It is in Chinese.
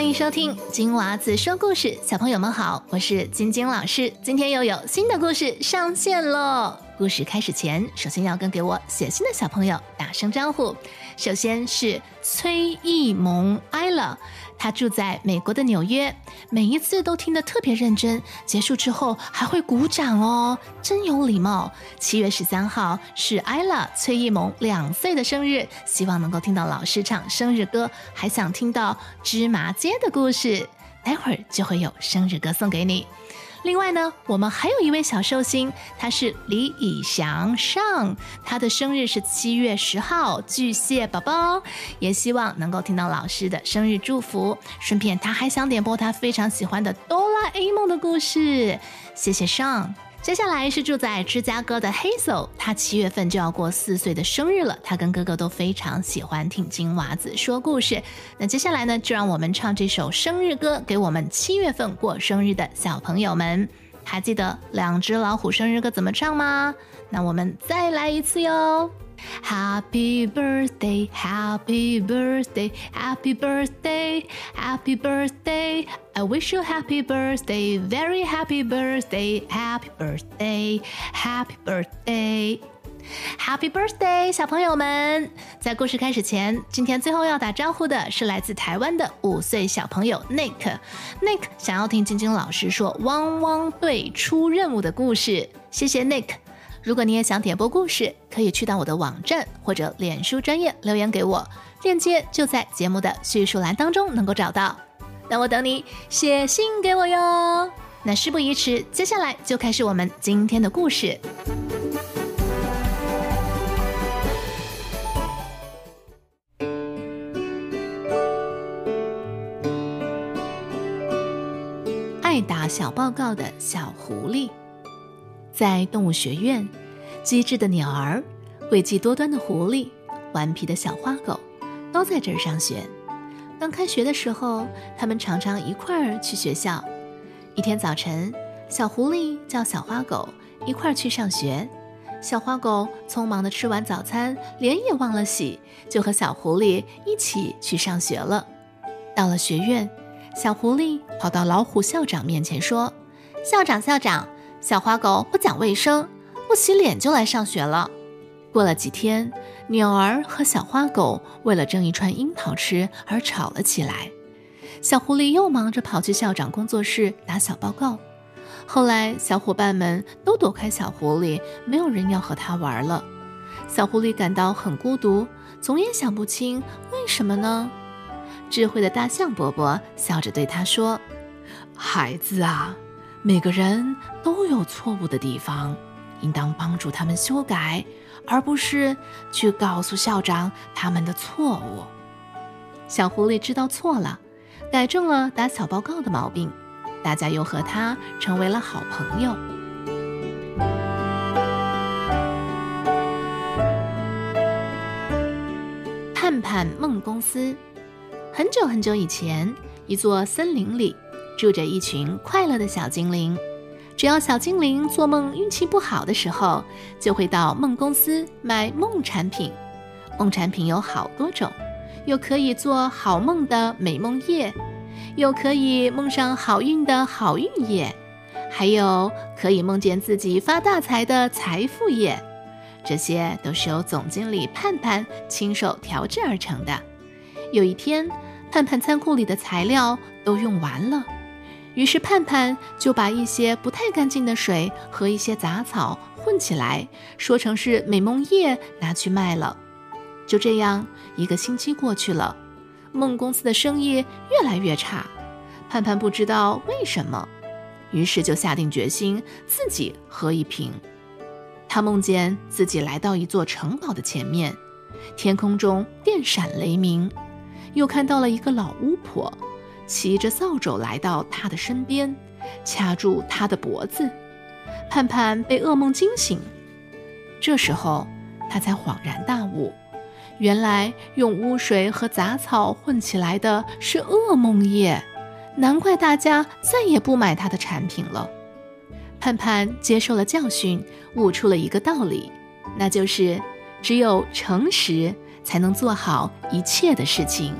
欢迎收听金娃子说故事，小朋友们好，我是晶晶老师，今天又有新的故事上线喽。故事开始前，首先要跟给我写信的小朋友打声招呼。首先是崔艺萌 ella，他住在美国的纽约，每一次都听得特别认真，结束之后还会鼓掌哦，真有礼貌。七月十三号是 ella 崔艺萌两岁的生日，希望能够听到老师唱生日歌，还想听到芝麻街的故事，待会儿就会有生日歌送给你。另外呢，我们还有一位小寿星，他是李以翔上，他的生日是七月十号，巨蟹宝宝，也希望能够听到老师的生日祝福。顺便他还想点播他非常喜欢的哆啦 A 梦的故事，谢谢上。接下来是住在芝加哥的 Hazel，他七月份就要过四岁的生日了。他跟哥哥都非常喜欢听金娃子说故事。那接下来呢，就让我们唱这首生日歌给我们七月份过生日的小朋友们。还记得两只老虎生日歌怎么唱吗？那我们再来一次哟。Happy birthday, happy birthday, happy birthday, happy birthday. I wish you happy birthday, very happy birthday, happy birthday, happy birthday. Happy birthday，小朋友们！在故事开始前，今天最后要打招呼的是来自台湾的五岁小朋友 Nick。Nick 想要听晶晶老师说《汪汪队出任务》的故事，谢谢 Nick。如果你也想点播故事，可以去到我的网站或者脸书专业留言给我，链接就在节目的叙述栏当中能够找到。那我等你写信给我哟。那事不宜迟，接下来就开始我们今天的故事。爱打小报告的小狐狸。在动物学院，机智的鸟儿、诡计多端的狐狸、顽皮的小花狗，都在这儿上学。刚开学的时候，他们常常一块儿去学校。一天早晨，小狐狸叫小花狗一块儿去上学。小花狗匆忙地吃完早餐，脸也忘了洗，就和小狐狸一起去上学了。到了学院，小狐狸跑到老虎校长面前说：“校长，校长。”小花狗不讲卫生，不洗脸就来上学了。过了几天，鸟儿和小花狗为了争一串樱桃吃而吵了起来。小狐狸又忙着跑去校长工作室打小报告。后来，小伙伴们都躲开小狐狸，没有人要和它玩了。小狐狸感到很孤独，总也想不清为什么呢？智慧的大象伯伯笑着对他说：“孩子啊。”每个人都有错误的地方，应当帮助他们修改，而不是去告诉校长他们的错误。小狐狸知道错了，改正了打小报告的毛病，大家又和他成为了好朋友。盼盼梦公司，很久很久以前，一座森林里。住着一群快乐的小精灵，只要小精灵做梦运气不好的时候，就会到梦公司买梦产品。梦产品有好多种，有可以做好梦的美梦液，有可以梦上好运的好运液，还有可以梦见自己发大财的财富液。这些都是由总经理盼盼亲手调制而成的。有一天，盼盼仓库里的材料都用完了。于是盼盼就把一些不太干净的水和一些杂草混起来，说成是美梦液拿去卖了。就这样，一个星期过去了，梦公司的生意越来越差。盼盼不知道为什么，于是就下定决心自己喝一瓶。他梦见自己来到一座城堡的前面，天空中电闪雷鸣，又看到了一个老巫婆。骑着扫帚来到他的身边，掐住他的脖子。盼盼被噩梦惊醒，这时候他才恍然大悟，原来用污水和杂草混起来的是噩梦液，难怪大家再也不买他的产品了。盼盼接受了教训，悟出了一个道理，那就是只有诚实才能做好一切的事情。